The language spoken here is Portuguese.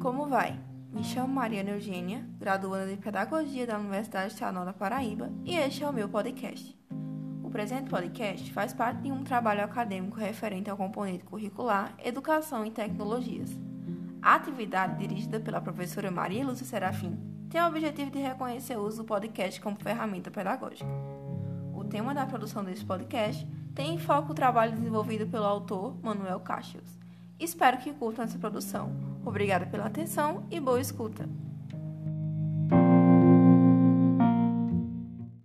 Como vai? Me chamo Mariana Eugênia, graduanda de Pedagogia da Universidade Estadual da Paraíba, e este é o meu podcast. O presente podcast faz parte de um trabalho acadêmico referente ao componente curricular Educação e Tecnologias. A atividade, dirigida pela professora Maria Lúcia Serafim, tem o objetivo de reconhecer o uso do podcast como ferramenta pedagógica. O tema da produção deste podcast tem em foco o trabalho desenvolvido pelo autor Manuel Caxios. Espero que curtam essa produção. Obrigada pela atenção e boa escuta.